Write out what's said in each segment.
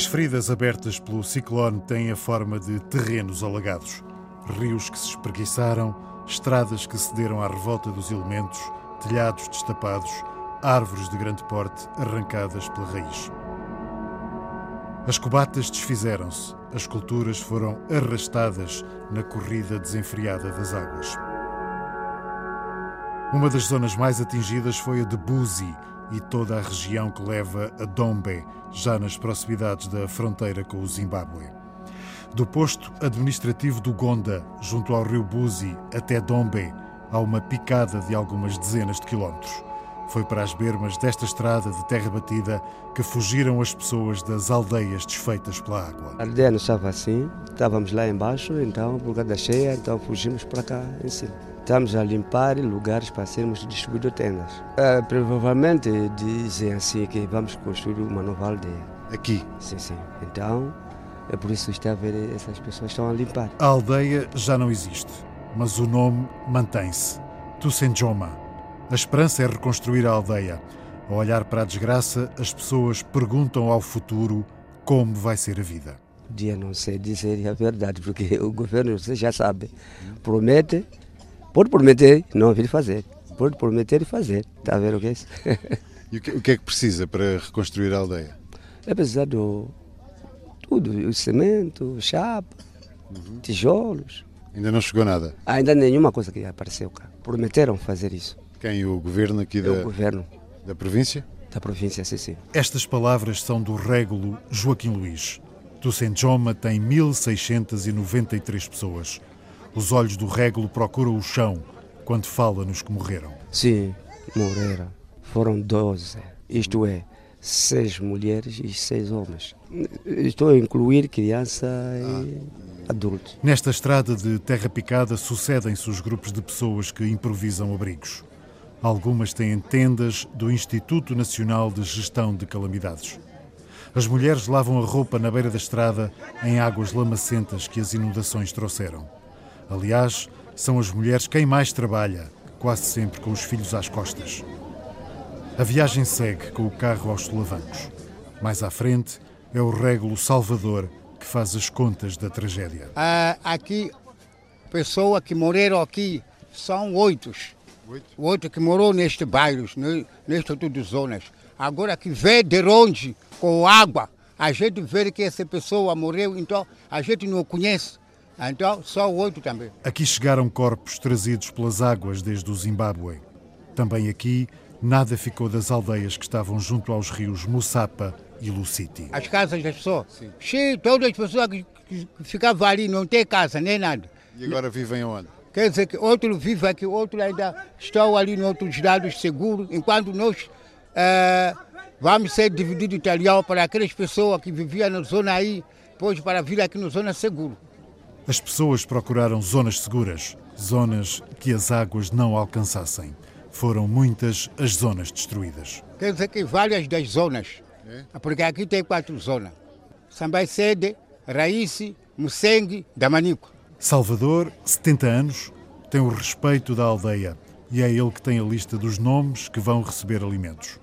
As feridas abertas pelo ciclone têm a forma de terrenos alagados. Rios que se espreguiçaram, estradas que cederam à revolta dos elementos, telhados destapados, árvores de grande porte arrancadas pela raiz. As cobatas desfizeram-se, as culturas foram arrastadas na corrida desenfreada das águas. Uma das zonas mais atingidas foi a de Buzi e toda a região que leva a Dombe, já nas proximidades da fronteira com o Zimbábue. Do posto administrativo do Gonda, junto ao rio Buzi, até Dombe, há uma picada de algumas dezenas de quilómetros. Foi para as bermas desta estrada de terra batida que fugiram as pessoas das aldeias desfeitas pela água. A aldeia não estava assim, estávamos lá embaixo, então, por causa da cheia, então fugimos para cá em cima. Estamos a limpar lugares para sermos distribuídos tendas. É, provavelmente dizem assim que vamos construir uma nova aldeia. Aqui? Sim, sim. Então, é por isso que está a ver essas pessoas estão a limpar. A aldeia já não existe, mas o nome mantém-se. Tusenjoma. A esperança é reconstruir a aldeia. Ao olhar para a desgraça, as pessoas perguntam ao futuro como vai ser a vida. Dia não sei dizer a verdade, porque o governo, você já sabe, promete, pode prometer, não vir fazer. Pode prometer e fazer. Está a ver o que é isso? E o que, o que é que precisa para reconstruir a aldeia? É precisado tudo, o cimento, chapa, uhum. tijolos. Ainda não chegou nada? Ainda nenhuma coisa que apareceu cá. Prometeram fazer isso. Quem? O governo aqui da, o governo. da província? Da província, sim, sim. Estas palavras são do régulo Joaquim Luís. Tucenjoma tem 1.693 pessoas. Os olhos do régulo procuram o chão quando fala nos que morreram. Sim, morreram. Foram 12. Isto é, seis mulheres e seis homens. Estou a incluir criança e ah. adultos. Nesta estrada de terra picada sucedem-se os grupos de pessoas que improvisam abrigos. Algumas têm tendas do Instituto Nacional de Gestão de Calamidades. As mulheres lavam a roupa na beira da estrada em águas lamacentas que as inundações trouxeram. Aliás, são as mulheres quem mais trabalha, quase sempre com os filhos às costas. A viagem segue com o carro aos solavancos. Mais à frente é o régulo Salvador que faz as contas da tragédia. Ah, aqui, pessoas que morreram aqui são oito. Oito? Oito que morou neste bairro, neste tudo zonas. Agora que vê de longe, com água, a gente vê que essa pessoa morreu, então a gente não conhece. Então, só oito também. Aqui chegaram corpos trazidos pelas águas desde o Zimbábue. Também aqui, nada ficou das aldeias que estavam junto aos rios Mussapa e Luciti. As casas das pessoas. Sim. Todas as pessoas que, ficavam ali não têm casa nem nada. E agora vivem onde? Quer dizer que outro vive aqui, outro ainda estão ali em outros lados seguros, enquanto nós é, vamos ser divididos italiano para aquelas pessoas que viviam na zona aí, depois para vir aqui na zona segura. As pessoas procuraram zonas seguras, zonas que as águas não alcançassem. Foram muitas as zonas destruídas. Quer dizer que várias das zonas, é? porque aqui tem quatro zonas. Sambai Sede, Raísse, Musengue, Damanico. Salvador, 70 anos, tem o respeito da aldeia e é ele que tem a lista dos nomes que vão receber alimentos.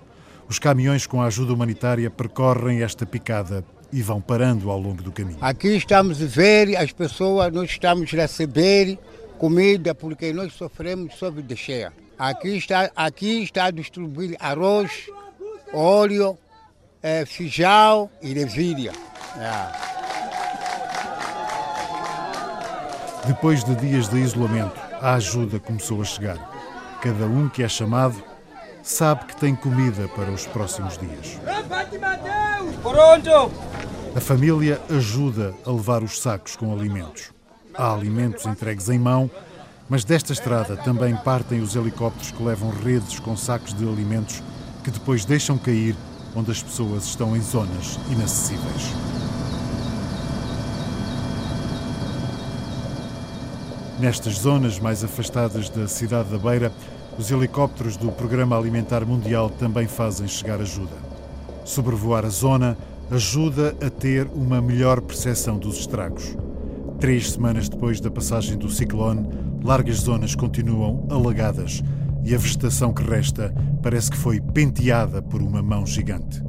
Os caminhões com a ajuda humanitária percorrem esta picada e vão parando ao longo do caminho. Aqui estamos a ver as pessoas, nós estamos a receber comida porque nós sofremos sob de cheia. Aqui está, aqui está a distribuir arroz, óleo, é, feijão e levilha. É. Depois de dias de isolamento, a ajuda começou a chegar. Cada um que é chamado sabe que tem comida para os próximos dias. A família ajuda a levar os sacos com alimentos. Há alimentos entregues em mão, mas desta estrada também partem os helicópteros que levam redes com sacos de alimentos que depois deixam cair onde as pessoas estão em zonas inacessíveis. Nestas zonas mais afastadas da cidade da Beira, os helicópteros do Programa Alimentar Mundial também fazem chegar ajuda. Sobrevoar a zona ajuda a ter uma melhor percepção dos estragos. Três semanas depois da passagem do ciclone, largas zonas continuam alagadas e a vegetação que resta parece que foi penteada por uma mão gigante.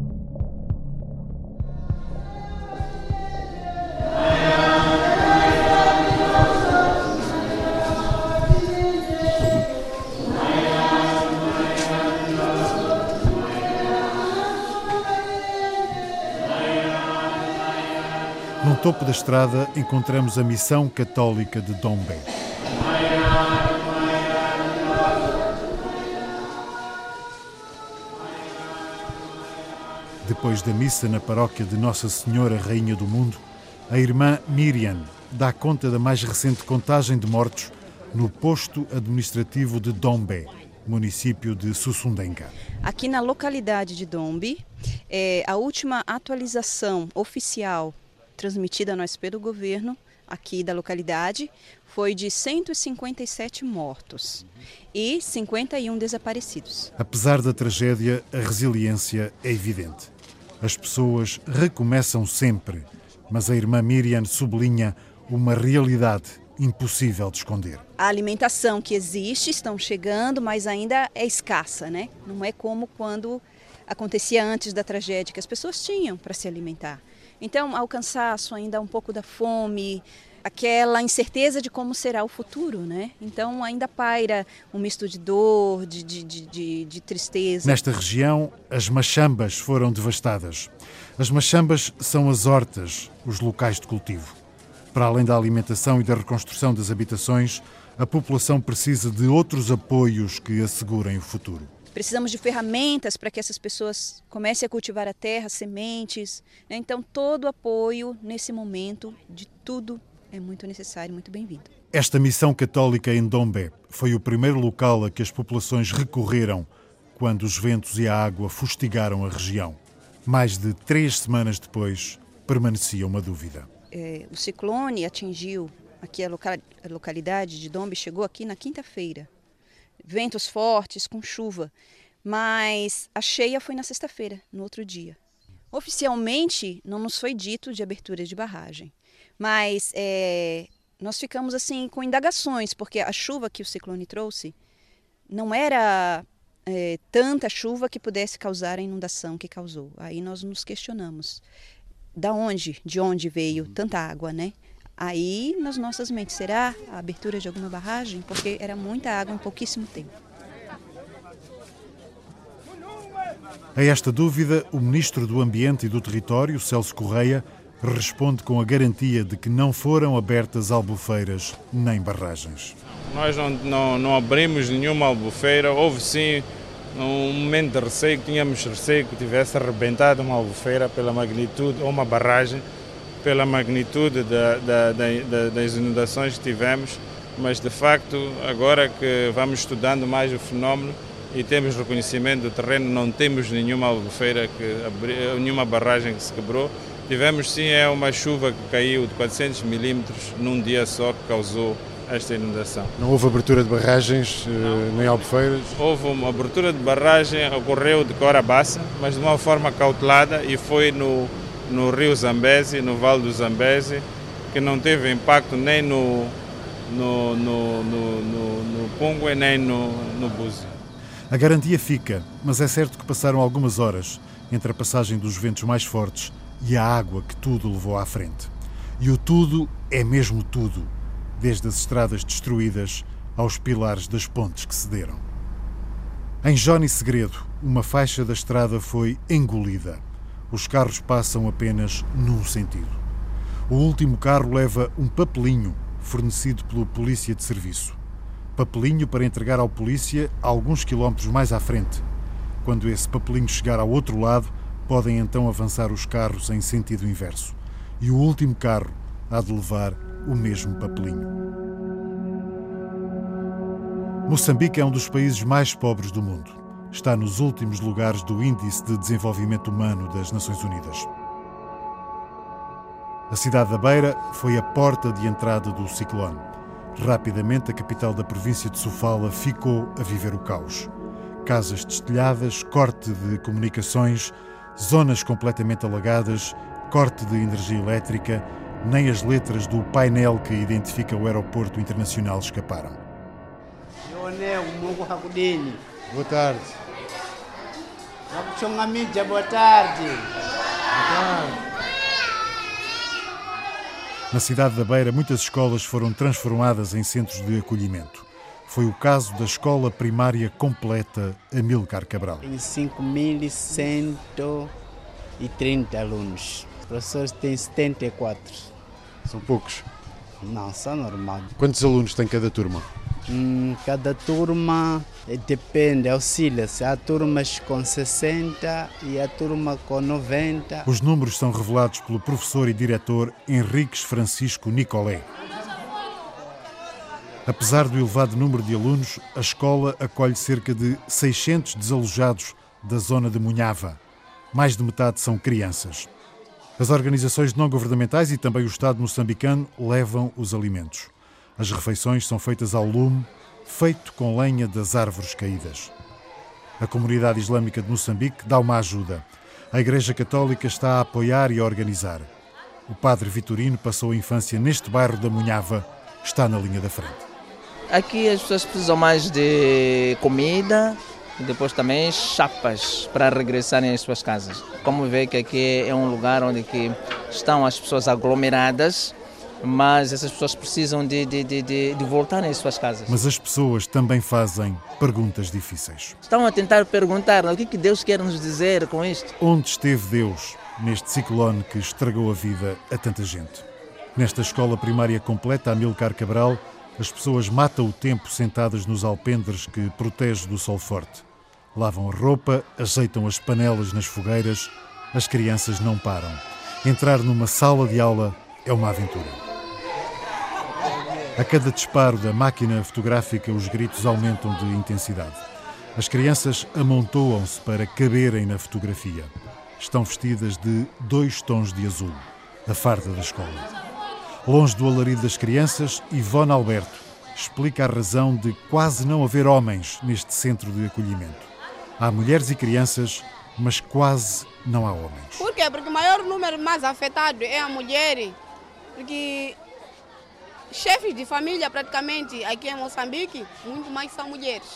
Topo da estrada encontramos a Missão Católica de Dombe. Depois da missa na paróquia de Nossa Senhora Rainha do Mundo, a irmã Miriam dá conta da mais recente contagem de mortos no posto administrativo de Dombe, município de Sussundenga. Aqui na localidade de Dombe, é, a última atualização oficial transmitida a nós pelo governo aqui da localidade foi de 157 mortos e 51 desaparecidos. Apesar da tragédia, a resiliência é evidente. As pessoas recomeçam sempre, mas a irmã Miriam sublinha uma realidade impossível de esconder. A alimentação que existe estão chegando, mas ainda é escassa, né? Não é como quando acontecia antes da tragédia, que as pessoas tinham para se alimentar. Então, há o cansaço, ainda um pouco da fome, aquela incerteza de como será o futuro, né? Então ainda paira um misto de dor, de, de, de, de, tristeza. Nesta região, as machambas foram devastadas. As machambas são as hortas, os locais de cultivo. Para além da alimentação e da reconstrução das habitações, a população precisa de outros apoios que assegurem o futuro. Precisamos de ferramentas para que essas pessoas comecem a cultivar a terra, sementes. Né? Então, todo o apoio nesse momento de tudo é muito necessário, muito bem-vindo. Esta missão católica em Dombe foi o primeiro local a que as populações recorreram quando os ventos e a água fustigaram a região. Mais de três semanas depois, permanecia uma dúvida. É, o ciclone atingiu aqui a, local, a localidade de Dombe, chegou aqui na quinta-feira. Ventos fortes, com chuva. Mas a cheia foi na sexta-feira, no outro dia. Oficialmente, não nos foi dito de abertura de barragem. Mas é, nós ficamos assim com indagações, porque a chuva que o ciclone trouxe não era é, tanta chuva que pudesse causar a inundação que causou. Aí nós nos questionamos, da onde, de onde veio tanta água, né? Aí nas nossas mentes, será a abertura de alguma barragem? Porque era muita água em pouquíssimo tempo. A esta dúvida, o Ministro do Ambiente e do Território, Celso Correia, responde com a garantia de que não foram abertas albufeiras nem barragens. Nós não, não, não abrimos nenhuma albufeira, houve sim um momento de receio, tínhamos receio que tivesse arrebentado uma albufeira pela magnitude, ou uma barragem, pela magnitude da, da, da, das inundações que tivemos, mas de facto, agora que vamos estudando mais o fenómeno e temos reconhecimento do terreno, não temos nenhuma albufeira, que, nenhuma barragem que se quebrou, Tivemos sim é uma chuva que caiu de 400 milímetros num dia só que causou esta inundação. Não houve abertura de barragens Não. Eh, nem albufeiras? Houve uma abertura de barragem, ocorreu de Corabaça, mas de uma forma cautelada e foi no, no rio Zambeze, no vale do Zambeze, que não teve impacto nem no, no, no, no, no, no Pungue nem no, no Búzio. A garantia fica, mas é certo que passaram algumas horas entre a passagem dos ventos mais fortes e a água que tudo levou à frente. E o tudo é mesmo tudo, desde as estradas destruídas aos pilares das pontes que cederam. Em Johnny Segredo, uma faixa da estrada foi engolida. Os carros passam apenas num sentido. O último carro leva um papelinho fornecido pelo polícia de serviço. Papelinho para entregar ao polícia alguns quilómetros mais à frente. Quando esse papelinho chegar ao outro lado, podem então avançar os carros em sentido inverso. E o último carro há de levar o mesmo papelinho. Moçambique é um dos países mais pobres do mundo. Está nos últimos lugares do Índice de Desenvolvimento Humano das Nações Unidas. A cidade da Beira foi a porta de entrada do ciclone. Rapidamente, a capital da província de Sofala ficou a viver o caos. Casas destelhadas, corte de comunicações, zonas completamente alagadas, corte de energia elétrica, nem as letras do painel que identifica o aeroporto internacional escaparam. Boa tarde. Boa tarde. Na cidade da Beira, muitas escolas foram transformadas em centros de acolhimento. Foi o caso da Escola Primária Completa Amilcar Cabral. Tem 5.130 alunos. Os professores têm 74. São poucos. Não, são normal. Quantos alunos tem cada turma? Hum, cada turma eh, depende, auxilia-se. Há turmas com 60 e há turma com 90. Os números são revelados pelo professor e diretor Henriques Francisco Nicolé. Apesar do elevado número de alunos, a escola acolhe cerca de 600 desalojados da zona de Munhava. Mais de metade são crianças. As organizações não governamentais e também o Estado moçambicano levam os alimentos. As refeições são feitas ao lume, feito com lenha das árvores caídas. A comunidade islâmica de Moçambique dá uma ajuda. A Igreja Católica está a apoiar e a organizar. O padre Vitorino passou a infância neste bairro da Munhava, está na linha da frente. Aqui as pessoas precisam mais de comida depois também chapas para regressarem às suas casas. Como vê que aqui é um lugar onde estão as pessoas aglomeradas, mas essas pessoas precisam de, de, de, de, de voltarem às suas casas. Mas as pessoas também fazem perguntas difíceis. Estão a tentar perguntar o que, que Deus quer nos dizer com isto. Onde esteve Deus neste ciclone que estragou a vida a tanta gente? Nesta escola primária completa, Amilcar Cabral, as pessoas matam o tempo sentadas nos alpendres que protege do sol forte. Lavam a roupa, ajeitam as panelas nas fogueiras, as crianças não param. Entrar numa sala de aula é uma aventura. A cada disparo da máquina fotográfica, os gritos aumentam de intensidade. As crianças amontoam-se para caberem na fotografia. Estão vestidas de dois tons de azul, a farda da escola. Longe do alarido das crianças, Ivone Alberto explica a razão de quase não haver homens neste centro de acolhimento. Há mulheres e crianças, mas quase não há homens. Por quê? Porque o maior número mais afetado é a mulher, porque chefes de família praticamente aqui em Moçambique, muito mais são mulheres.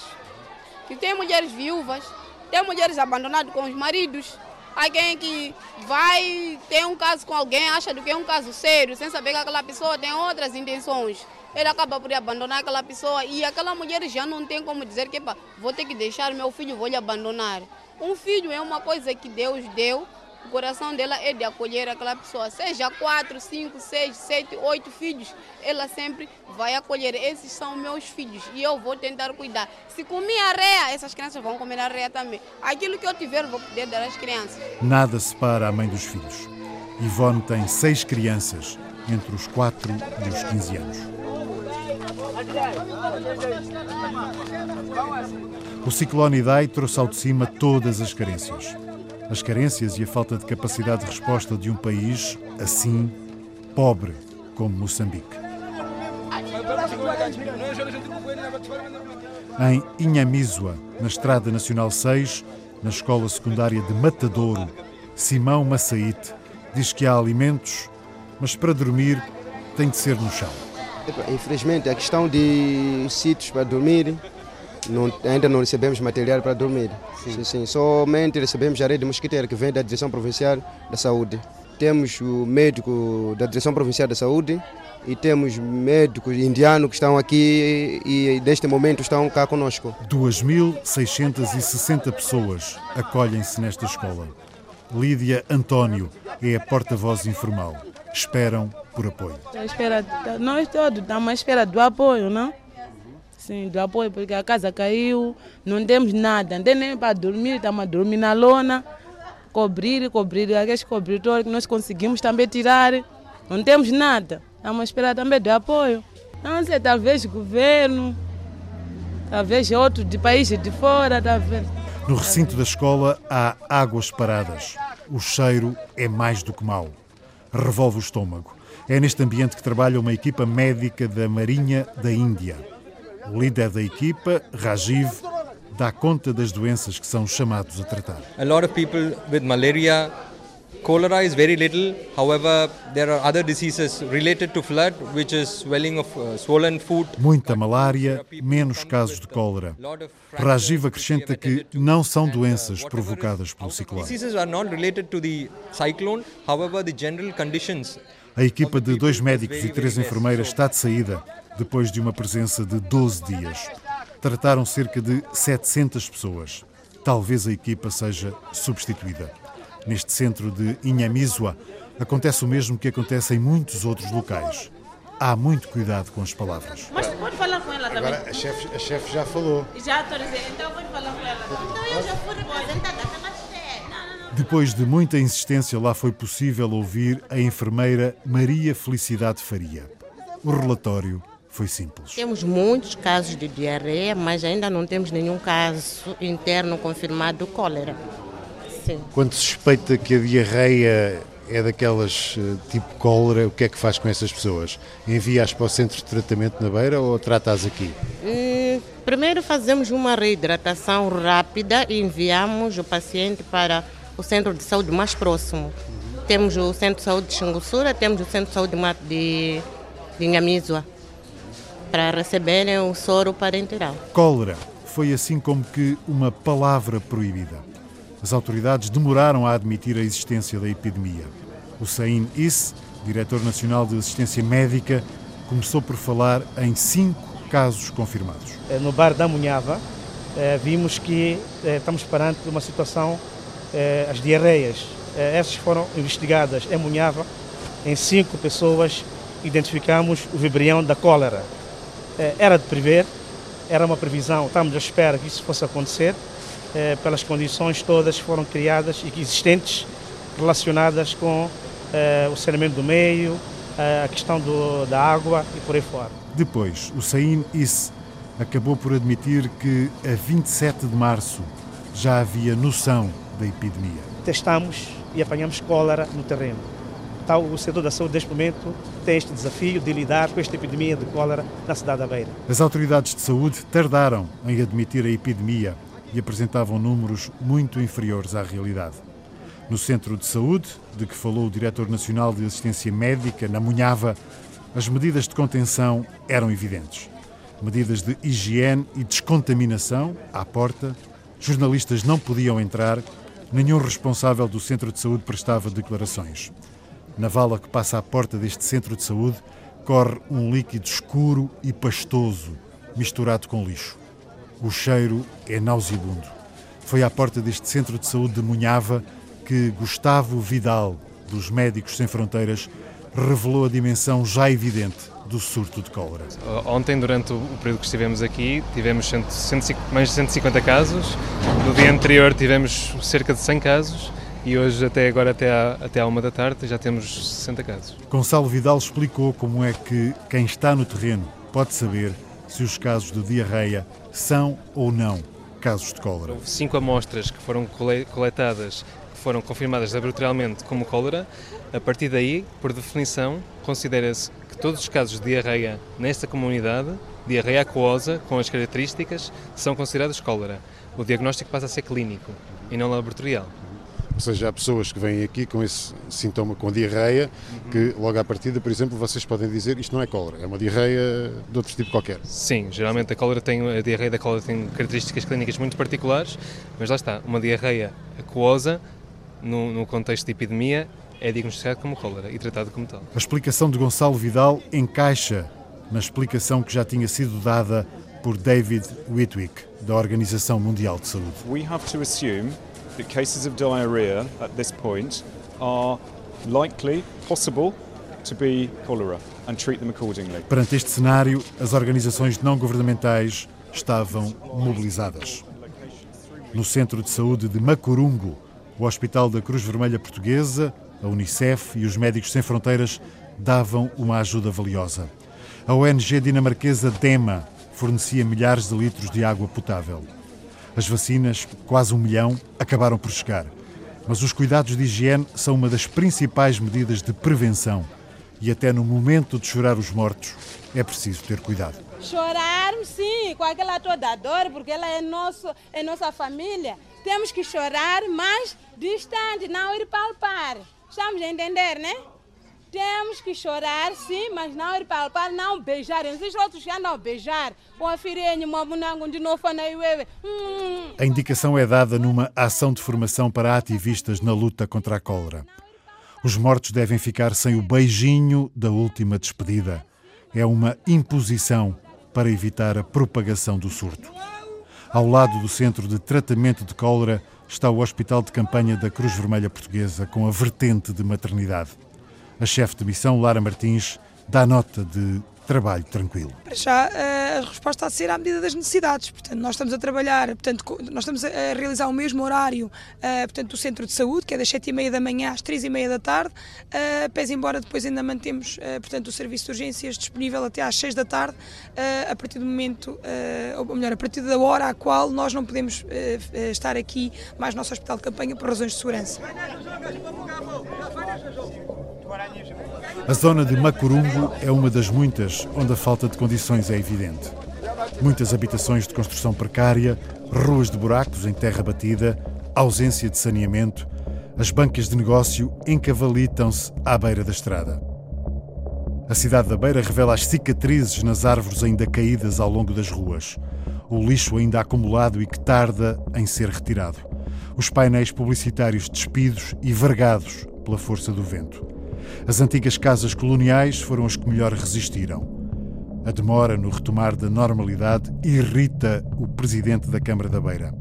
E tem mulheres viúvas, tem mulheres abandonadas com os maridos, alguém que vai ter um caso com alguém, acha que é um caso sério, sem saber que aquela pessoa tem outras intenções. Ele acaba por abandonar aquela pessoa e aquela mulher já não tem como dizer que vou ter que deixar meu filho, vou lhe abandonar. Um filho é uma coisa que Deus deu o coração dela é de acolher aquela pessoa. Seja quatro, cinco, seis, sete, oito filhos, ela sempre vai acolher. Esses são meus filhos e eu vou tentar cuidar. Se comer areia, essas crianças vão comer areia também. Aquilo que eu tiver, vou poder dar às crianças. Nada separa a mãe dos filhos. Ivone tem seis crianças, entre os 4 e os 15 anos. O ciclone Idai trouxe ao de cima todas as carências as carências e a falta de capacidade de resposta de um país assim pobre como Moçambique. Em Inhamizua, na Estrada Nacional 6, na Escola Secundária de Matadouro, Simão Massaite diz que há alimentos, mas para dormir tem de ser no chão. Infelizmente, a questão de sítios para dormir não, ainda não recebemos material para dormir. Sim. Sim, sim. Somente recebemos areia de mosquiteiro que vem da Direção Provincial da Saúde. Temos o médico da Direção Provincial da Saúde e temos médicos indianos que estão aqui e neste momento estão cá conosco. 2.660 pessoas acolhem-se nesta escola. Lídia António é a porta-voz informal. Esperam por apoio. Espera, nós todos estamos à espera do apoio, não? Sim, do apoio, porque a casa caiu, não temos nada, não tem nem para dormir, estamos a dormir na lona, cobrir, cobrir, aqueles cobertores que nós conseguimos também tirar, não temos nada, estamos a esperar também do apoio. Não sei, talvez governo, talvez outro de países de fora, talvez. No recinto da escola há águas paradas. O cheiro é mais do que mau. Revolve o estômago. É neste ambiente que trabalha uma equipa médica da Marinha da Índia. O líder da equipa, Rajiv, dá conta das doenças que são chamados a tratar. A lot of people with malaria Cholera is very little. However, there are other diseases related to flood, which is swelling of uh, swollen foot. Muita malária, menos casos de cólera. Rajiv acrescenta que não são doenças provocadas pelo ciclone. Diseases are not related to the cyclone. However, the general conditions. A equipa de dois médicos e três enfermeiras está de saída depois de uma presença de 12 dias. Trataram cerca de 700 pessoas. Talvez a equipa seja substituída. Neste centro de Inhamizua, Acontece o mesmo que acontece em muitos outros locais. Há muito cuidado com as palavras. Mas pode falar com ela também. Agora a chefe, a chefe já falou. Já autorizei, então pode falar com ela. Então eu já fui representada, mas depois de muita insistência, lá foi possível ouvir a enfermeira Maria Felicidade Faria. O relatório foi simples. Temos muitos casos de diarreia, mas ainda não temos nenhum caso interno confirmado de cólera. Sim. Quando se suspeita que a diarreia é daquelas eh, tipo cólera, o que é que faz com essas pessoas? Envia-as para o centro de tratamento na beira ou trata-as aqui? Hum, primeiro fazemos uma reidratação rápida e enviamos o paciente para o centro de saúde mais próximo. Temos o centro de saúde de Xingussura, temos o centro de saúde de, de Inhamizua, para receberem o soro parenteral. Cólera foi assim como que uma palavra proibida. As autoridades demoraram a admitir a existência da epidemia. O Sain Is, diretor nacional de assistência médica, começou por falar em cinco casos confirmados. Eh, no bar da Munhava, eh, vimos que eh, estamos perante uma situação as diarreias. Essas foram investigadas em Munhava, em cinco pessoas identificamos o vibrião da cólera. Eh, era de prever, era uma previsão, estamos à espera que isso fosse acontecer, pelas condições todas que foram criadas e existentes relacionadas com o saneamento do meio, a questão do, da água e por aí fora. Depois, o Sain Is acabou por admitir que a 27 de março já havia noção da epidemia. Testamos e apanhamos cólera no terreno. Então, o setor da saúde, neste momento, tem este desafio de lidar com esta epidemia de cólera na cidade da Beira. As autoridades de saúde tardaram em admitir a epidemia e apresentavam números muito inferiores à realidade. No centro de saúde, de que falou o diretor nacional de assistência médica, na Munhava, as medidas de contenção eram evidentes. Medidas de higiene e descontaminação à porta, jornalistas não podiam entrar Nenhum responsável do centro de saúde prestava declarações. Na vala que passa à porta deste centro de saúde corre um líquido escuro e pastoso, misturado com lixo. O cheiro é nauseabundo. Foi à porta deste centro de saúde de Munhava que Gustavo Vidal, dos Médicos Sem Fronteiras, revelou a dimensão já evidente do surto de cólera. Ontem, durante o período que estivemos aqui, tivemos mais de 150 casos. No dia anterior tivemos cerca de 100 casos e hoje, até agora, até à, até à uma da tarde, já temos 60 casos. Gonçalo Vidal explicou como é que quem está no terreno pode saber se os casos de diarreia são ou não casos de cólera. Houve cinco amostras que foram coletadas, que foram confirmadas laboratorialmente como cólera. A partir daí, por definição, considera-se que todos os casos de diarreia nesta comunidade, diarreia aquosa, com as características, são considerados cólera. O diagnóstico passa a ser clínico e não laboratorial. Ou seja, há pessoas que vêm aqui com esse sintoma, com diarreia, uhum. que logo à partida, por exemplo, vocês podem dizer isto não é cólera, é uma diarreia de outro tipo qualquer. Sim, geralmente a cólera tem, a diarreia da cólera tem características clínicas muito particulares, mas lá está, uma diarreia aquosa, no, no contexto de epidemia, é diagnosticado como cólera e tratado como tal. A explicação de Gonçalo Vidal encaixa na explicação que já tinha sido dada por David Whitwick, da Organização Mundial de Saúde. We have to assume that cases of diarrhea at this point are likely, possible to be cholera and treat them accordingly. Perante este cenário, as organizações não governamentais estavam mobilizadas. No Centro de Saúde de Macurungo, o Hospital da Cruz Vermelha Portuguesa, a Unicef e os Médicos Sem Fronteiras davam uma ajuda valiosa. A ONG dinamarquesa DEMA fornecia milhares de litros de água potável. As vacinas, quase um milhão, acabaram por chegar. Mas os cuidados de higiene são uma das principais medidas de prevenção. E até no momento de chorar os mortos, é preciso ter cuidado. Chorar, sim, com aquela toda dor, porque ela é, nosso, é nossa família. Temos que chorar, mas distante, não ir palpar. Estamos a entender, né? Temos que chorar, sim, mas não ir palpar, não beijar. Existem outros andam a beijar. Hum. A indicação é dada numa ação de formação para ativistas na luta contra a cólera. Os mortos devem ficar sem o beijinho da última despedida. É uma imposição para evitar a propagação do surto. Ao lado do centro de tratamento de cólera está o Hospital de Campanha da Cruz Vermelha Portuguesa, com a vertente de maternidade. A chefe de missão, Lara Martins, dá nota de trabalho tranquilo. Para já a resposta há de ser à medida das necessidades. Portanto, nós estamos a trabalhar, portanto, nós estamos a realizar o mesmo horário portanto, do centro de saúde, que é das 7h30 da manhã às 3h30 da tarde, pese embora depois ainda mantemos portanto, o serviço de urgências disponível até às 6 da tarde, a partir do momento, ou melhor, a partir da hora à qual nós não podemos estar aqui mais no nosso hospital de campanha por razões de segurança. A zona de Macurumbo é uma das muitas onde a falta de condições é evidente. Muitas habitações de construção precária, ruas de buracos em terra batida, ausência de saneamento, as bancas de negócio encavalitam-se à beira da estrada. A cidade da Beira revela as cicatrizes nas árvores ainda caídas ao longo das ruas, o lixo ainda acumulado e que tarda em ser retirado, os painéis publicitários despidos e vergados pela força do vento. As antigas casas coloniais foram as que melhor resistiram. A demora no retomar da normalidade irrita o presidente da Câmara da Beira.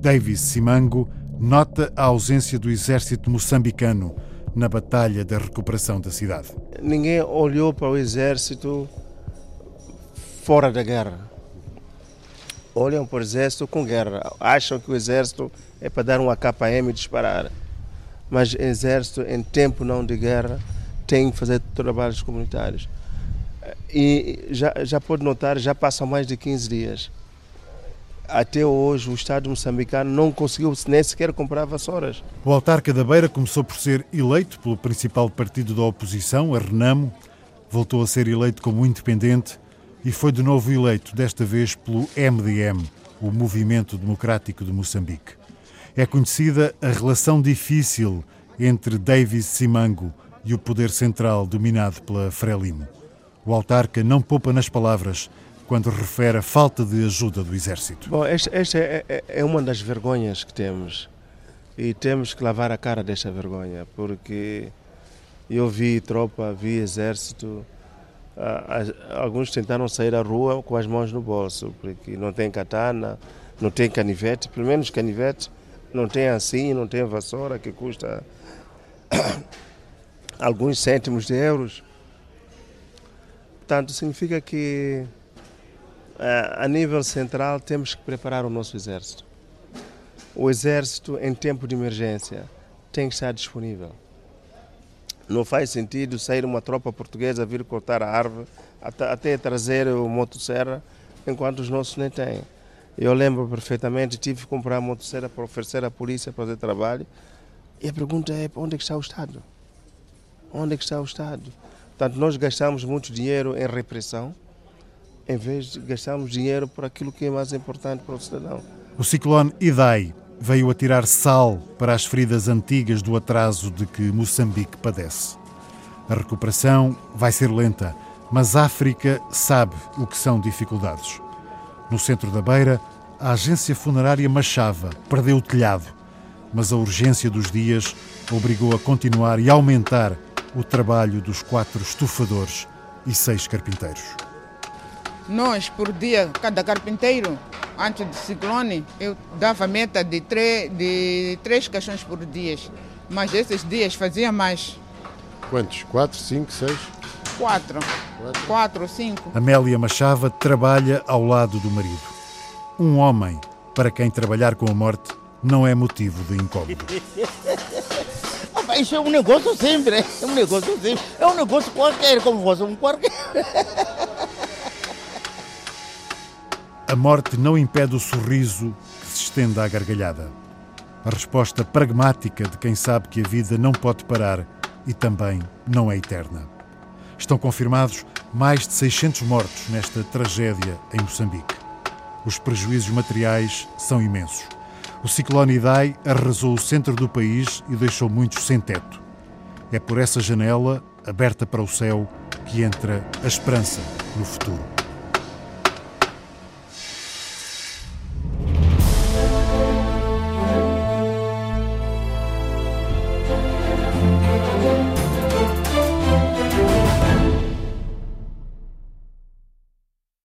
Davis Simango nota a ausência do exército moçambicano na batalha da recuperação da cidade. Ninguém olhou para o exército fora da guerra. Olham para o exército com guerra. Acham que o exército é para dar um AKM e disparar mas exército em tempo não de guerra tem que fazer trabalhos comunitários. E já, já pode notar, já passam mais de 15 dias. Até hoje o Estado moçambicano não conseguiu nem sequer comprar vassouras. O autarca da Beira começou por ser eleito pelo principal partido da oposição, a Renamo, voltou a ser eleito como independente e foi de novo eleito, desta vez pelo MDM, o Movimento Democrático de Moçambique. É conhecida a relação difícil entre Davis Simango e o poder central dominado pela Frelimo. O autarca não poupa nas palavras quando refere a falta de ajuda do exército. Bom, esta, esta é, é, é, uma das vergonhas que temos e temos que lavar a cara desta vergonha, porque eu vi tropa, vi exército, alguns tentaram sair à rua com as mãos no bolso, porque não tem katana, não tem canivete, pelo menos canivete não tem assim, não tem vassoura que custa alguns cêntimos de euros. Portanto, significa que eh, a nível central temos que preparar o nosso exército. O exército, em tempo de emergência, tem que estar disponível. Não faz sentido sair uma tropa portuguesa vir cortar a árvore até, até trazer o motosserra enquanto os nossos nem têm. Eu lembro perfeitamente, tive que comprar uma motosserra para oferecer à polícia para fazer trabalho. E a pergunta é, onde é que está o Estado? Onde é que está o Estado? Portanto, nós gastamos muito dinheiro em repressão, em vez de gastarmos dinheiro por aquilo que é mais importante para o cidadão. O ciclone Idai veio a tirar sal para as feridas antigas do atraso de que Moçambique padece. A recuperação vai ser lenta, mas a África sabe o que são dificuldades. No centro da Beira, a agência funerária Machava perdeu o telhado, mas a urgência dos dias obrigou a continuar e aumentar o trabalho dos quatro estufadores e seis carpinteiros. Nós, por dia, cada carpinteiro, antes do ciclone, eu dava meta de três, de três caixões por dia. Mas esses dias fazia mais. Quantos? Quatro, cinco, seis? Quatro. Quatro, ou cinco. Amélia Machava trabalha ao lado do marido. Um homem para quem trabalhar com a morte não é motivo de incómodo. Isso é um negócio sempre, é um negócio sempre. É um negócio qualquer, como fosse um qualquer. A morte não impede o sorriso que se estende à gargalhada. A resposta pragmática de quem sabe que a vida não pode parar e também não é eterna. Estão confirmados mais de 600 mortos nesta tragédia em Moçambique. Os prejuízos materiais são imensos. O ciclone Idai arrasou o centro do país e deixou muitos sem teto. É por essa janela, aberta para o céu, que entra a esperança no futuro.